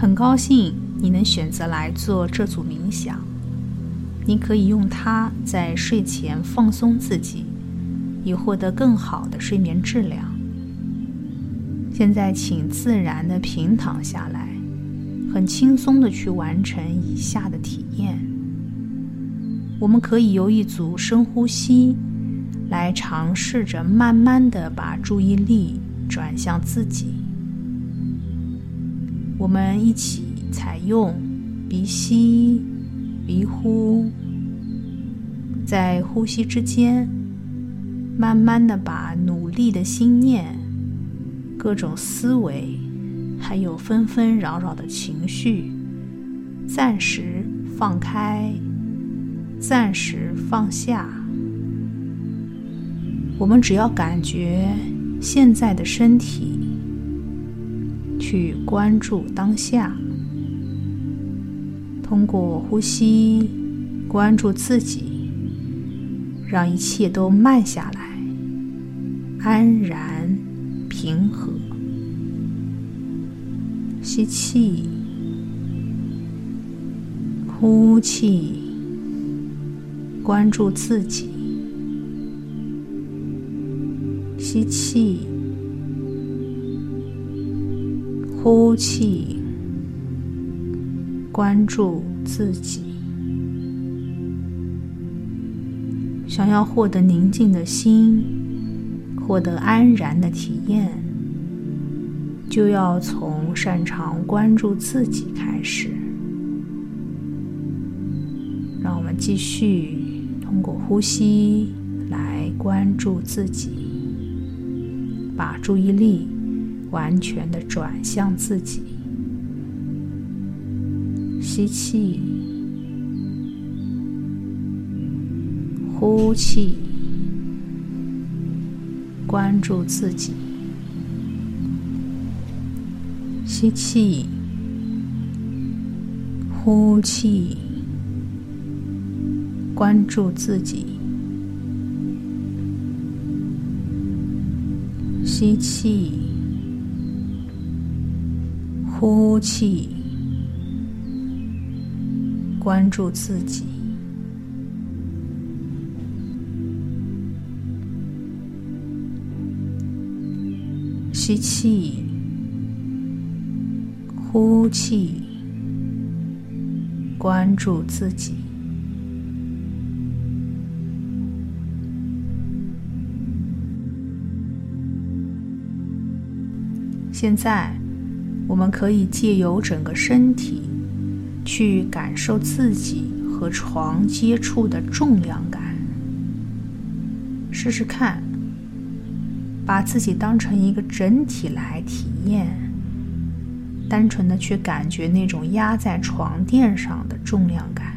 很高兴你能选择来做这组冥想。你可以用它在睡前放松自己，以获得更好的睡眠质量。现在，请自然的平躺下来，很轻松的去完成以下的体验。我们可以由一组深呼吸，来尝试着慢慢的把注意力转向自己。我们一起采用鼻吸、鼻呼，在呼吸之间，慢慢的把努力的心念、各种思维，还有纷纷扰扰的情绪，暂时放开，暂时放下。我们只要感觉现在的身体。去关注当下，通过呼吸关注自己，让一切都慢下来，安然平和。吸气，呼气，关注自己。吸气。呼气，关注自己。想要获得宁静的心，获得安然的体验，就要从擅长关注自己开始。让我们继续通过呼吸来关注自己，把注意力。完全的转向自己，吸气，呼气，关注自己，吸气，呼气，关注自己，吸气。呼气，关注自己；吸气，呼气，关注自己。现在。我们可以借由整个身体，去感受自己和床接触的重量感。试试看，把自己当成一个整体来体验，单纯的去感觉那种压在床垫上的重量感。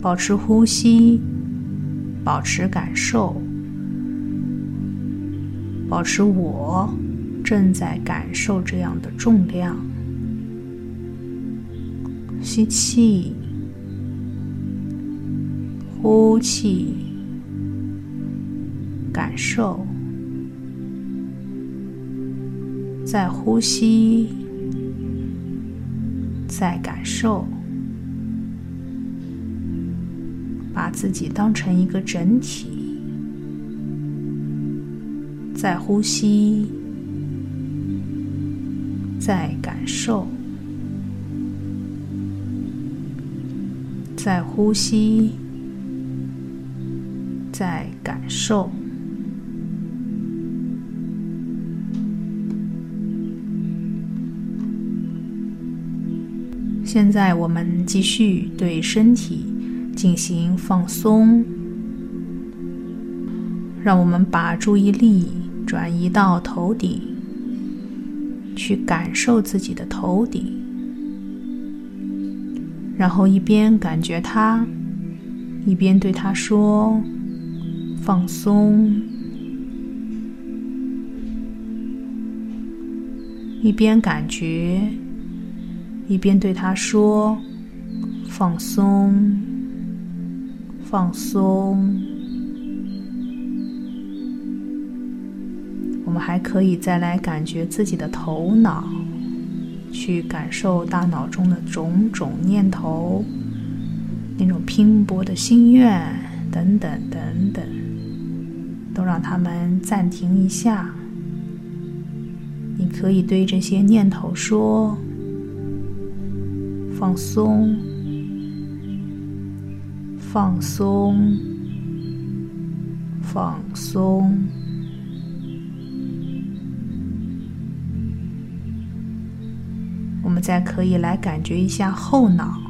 保持呼吸，保持感受。保持我正在感受这样的重量。吸气，呼气，感受，再呼吸，再感受，把自己当成一个整体。在呼吸，在感受，在呼吸，在感受。现在，我们继续对身体进行放松，让我们把注意力。转移到头顶，去感受自己的头顶，然后一边感觉它，一边对它说：“放松。”一边感觉，一边对它说：“放松，放松。”我们还可以再来感觉自己的头脑，去感受大脑中的种种念头，那种拼搏的心愿等等等等，都让他们暂停一下。你可以对这些念头说：“放松，放松，放松。”再可以来感觉一下后脑，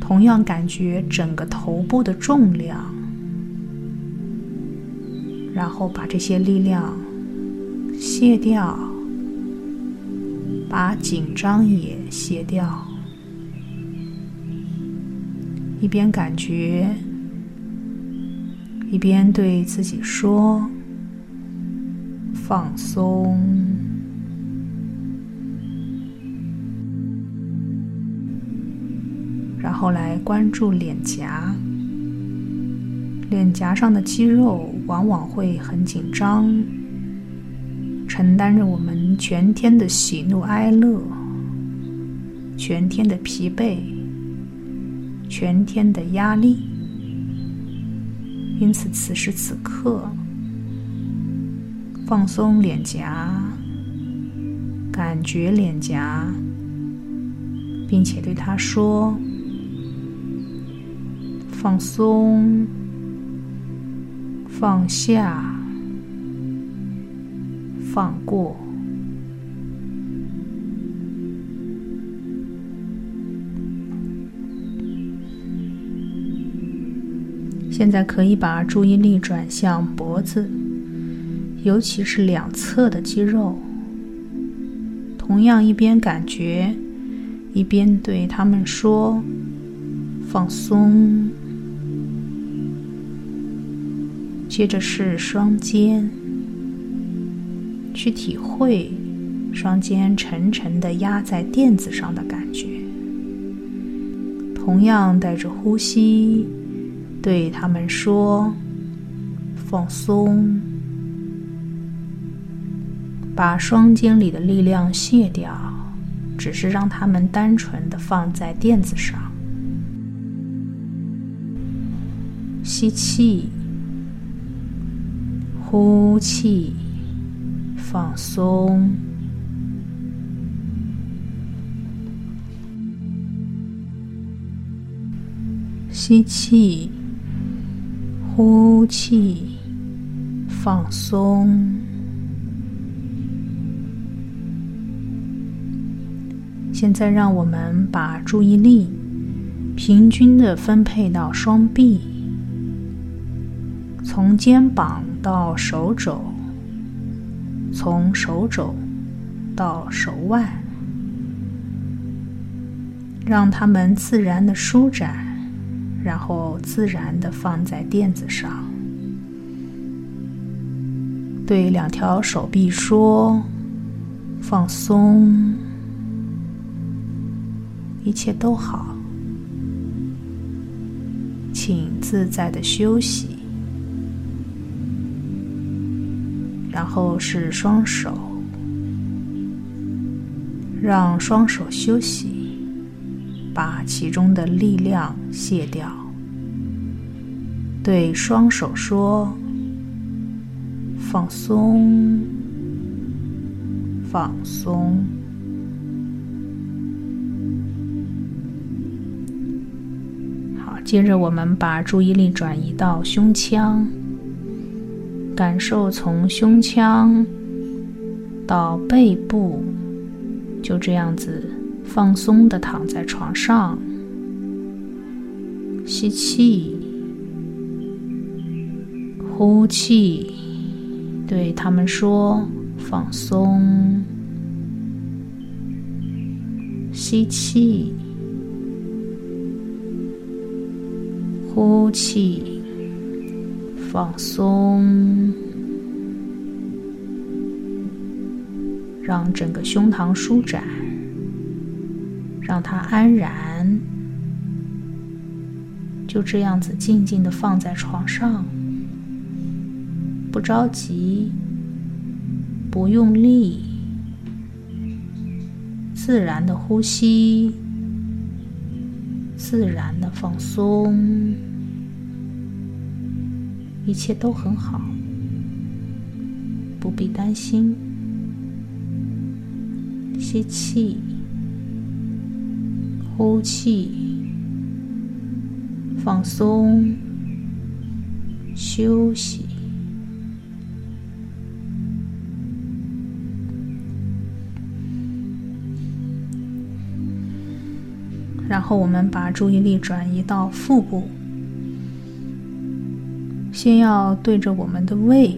同样感觉整个头部的重量，然后把这些力量卸掉，把紧张也卸掉，一边感觉，一边对自己说：“放松。”然后来关注脸颊，脸颊上的肌肉往往会很紧张，承担着我们全天的喜怒哀乐、全天的疲惫、全天的压力。因此，此时此刻，放松脸颊，感觉脸颊，并且对他说。放松，放下，放过。现在可以把注意力转向脖子，尤其是两侧的肌肉。同样，一边感觉，一边对他们说：“放松。”接着是双肩，去体会双肩沉沉的压在垫子上的感觉。同样带着呼吸，对他们说：“放松，把双肩里的力量卸掉，只是让他们单纯的放在垫子上。”吸气。呼气，放松；吸气，呼气，放松。现在，让我们把注意力平均的分配到双臂，从肩膀。到手肘，从手肘到手腕，让它们自然的舒展，然后自然的放在垫子上。对两条手臂说：“放松，一切都好，请自在的休息。”然后是双手，让双手休息，把其中的力量卸掉。对双手说：“放松，放松。”好，接着我们把注意力转移到胸腔。感受从胸腔到背部，就这样子放松的躺在床上，吸气，呼气，对他们说放松，吸气，呼气。放松，让整个胸膛舒展，让它安然，就这样子静静的放在床上，不着急，不用力，自然的呼吸，自然的放松，一切都很好，不必担心。吸气，呼气，放松，休息。然后我们把注意力转移到腹部，先要对着我们的胃，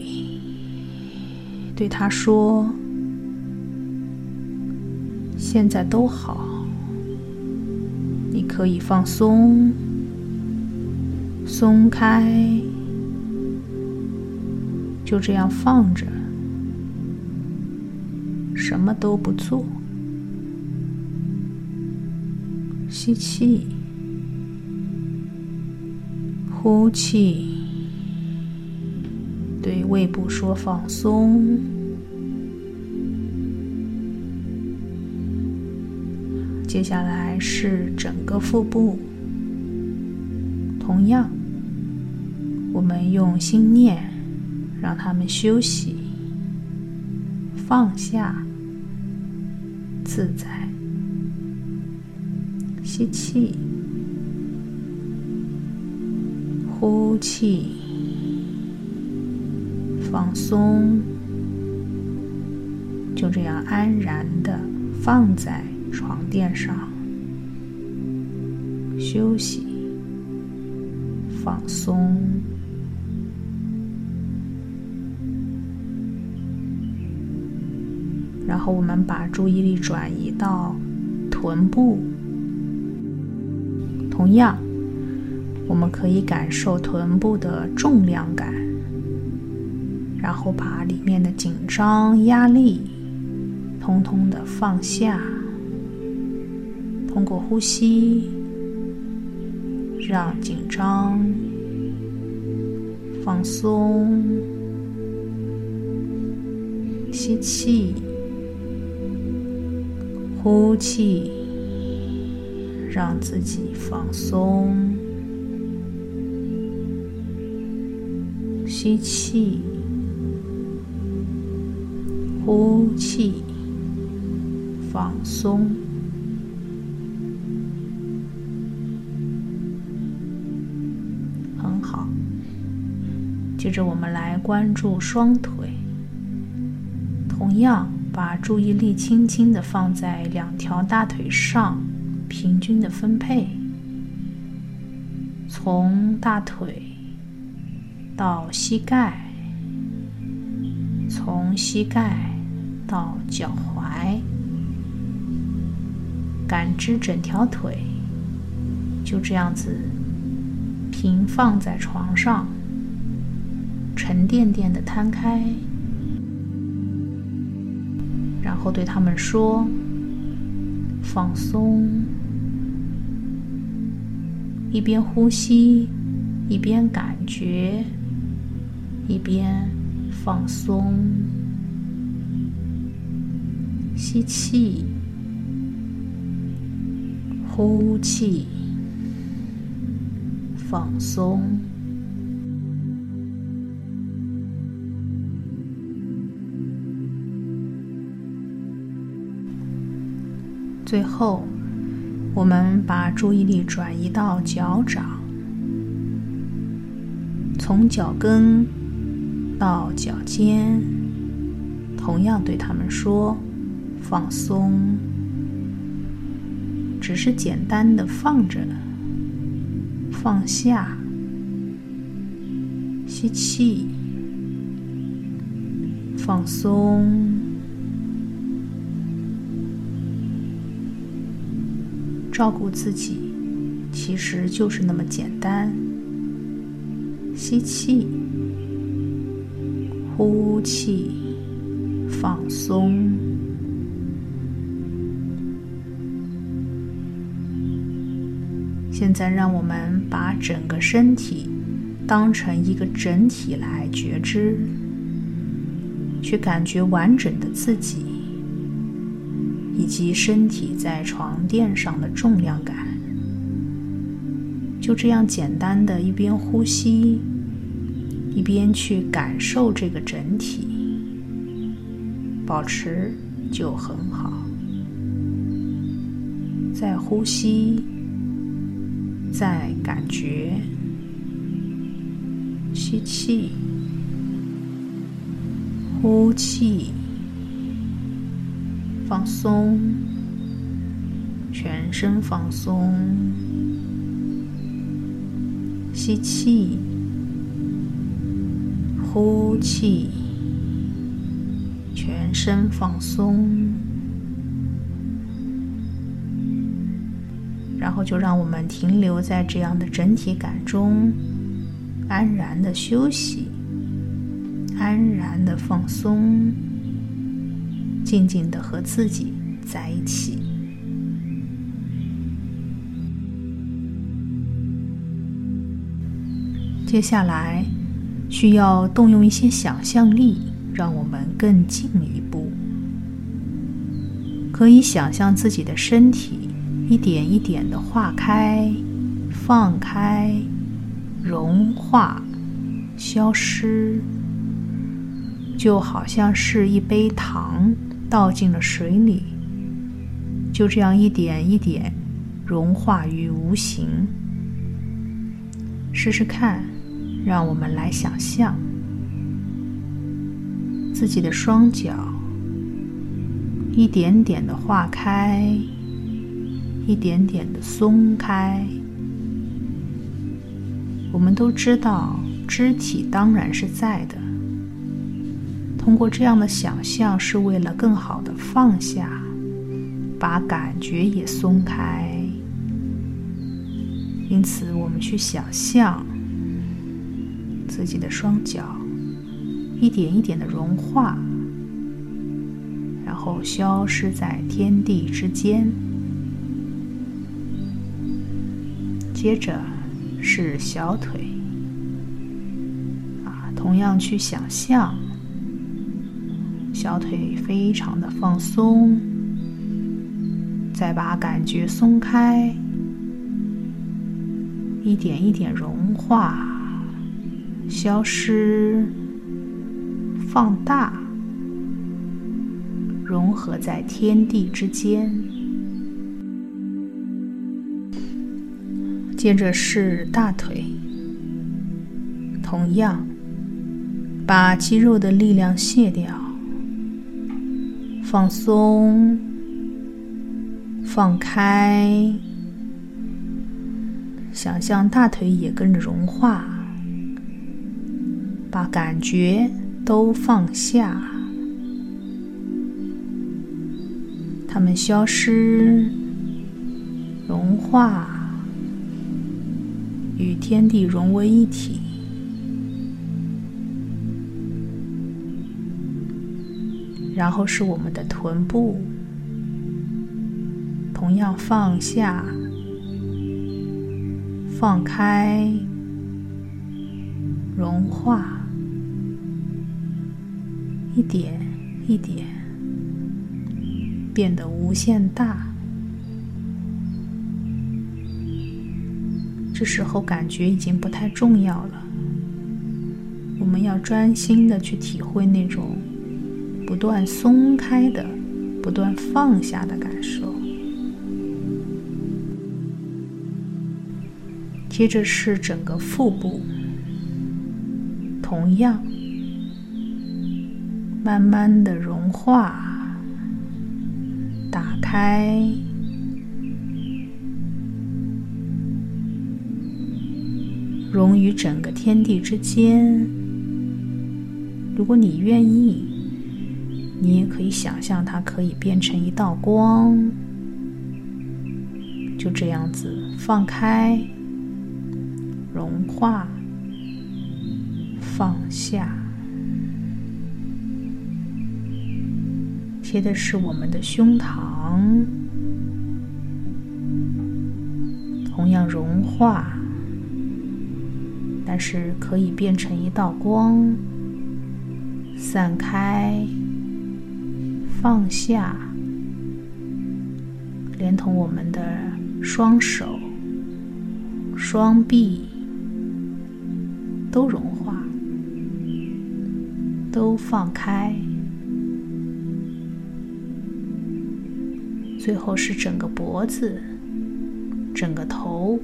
对他说：“现在都好，你可以放松，松开，就这样放着，什么都不做。”吸气，呼气，胃部说放松。接下来是整个腹部，同样，我们用心念，让他们休息、放下、自在。吸气，呼气，放松，就这样安然的放在床垫上，休息，放松，然后我们把注意力转移到臀部。同样，我们可以感受臀部的重量感，然后把里面的紧张、压力通通的放下。通过呼吸，让紧张放松。吸气，呼气。让自己放松，吸气，呼气，放松，很好。接着，我们来关注双腿，同样把注意力轻轻的放在两条大腿上。平均的分配，从大腿到膝盖，从膝盖到脚踝，感知整条腿就这样子平放在床上，沉甸甸的摊开，然后对他们说：“放松。”一边呼吸，一边感觉，一边放松。吸气，呼气，放松。最后。我们把注意力转移到脚掌，从脚跟到脚尖，同样对他们说：“放松。”只是简单的放着，放下，吸气，放松。照顾自己，其实就是那么简单。吸气，呼气，放松。现在，让我们把整个身体当成一个整体来觉知，去感觉完整的自己，以及身体在床垫上的重量感。就这样简单的一边呼吸，一边去感受这个整体，保持就很好。再呼吸，再感觉，吸气。呼气，放松，全身放松。吸气，呼气，全身放松。然后就让我们停留在这样的整体感中，安然的休息。安然的放松，静静的和自己在一起。接下来需要动用一些想象力，让我们更进一步。可以想象自己的身体一点一点的化开、放开、融化、消失。就好像是一杯糖倒进了水里，就这样一点一点融化于无形。试试看，让我们来想象自己的双脚一点点的化开，一点点的松开。我们都知道，肢体当然是在的。通过这样的想象，是为了更好的放下，把感觉也松开。因此，我们去想象自己的双脚一点一点的融化，然后消失在天地之间。接着是小腿，啊，同样去想象。小腿非常的放松，再把感觉松开，一点一点融化、消失、放大，融合在天地之间。接着是大腿，同样把肌肉的力量卸掉。放松，放开，想象大腿也跟着融化，把感觉都放下，它们消失、融化，与天地融为一体。然后是我们的臀部，同样放下、放开、融化，一点一点变得无限大。这时候感觉已经不太重要了，我们要专心的去体会那种。不断松开的，不断放下的感受。接着是整个腹部，同样慢慢的融化、打开，融于整个天地之间。如果你愿意。你也可以想象它可以变成一道光，就这样子放开、融化、放下。贴的是我们的胸膛，同样融化，但是可以变成一道光。散开、放下，连同我们的双手、双臂都融化，都放开。最后是整个脖子、整个头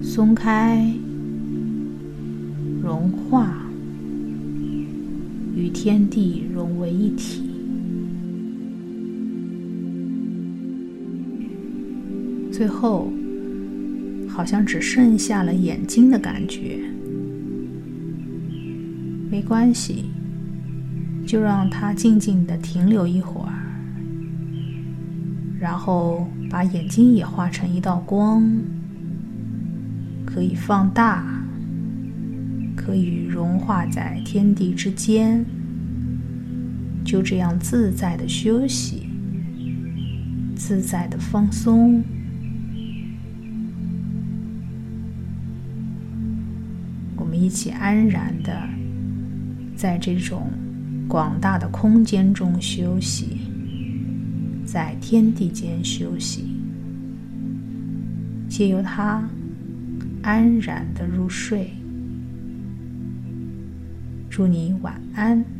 松开、融化，与天地融为一体。最后，好像只剩下了眼睛的感觉。没关系，就让它静静的停留一会儿。然后把眼睛也画成一道光，可以放大，可以融化在天地之间，就这样自在的休息，自在的放松。我们一起安然的在这种广大的空间中休息。在天地间休息，借由它安然的入睡。祝你晚安。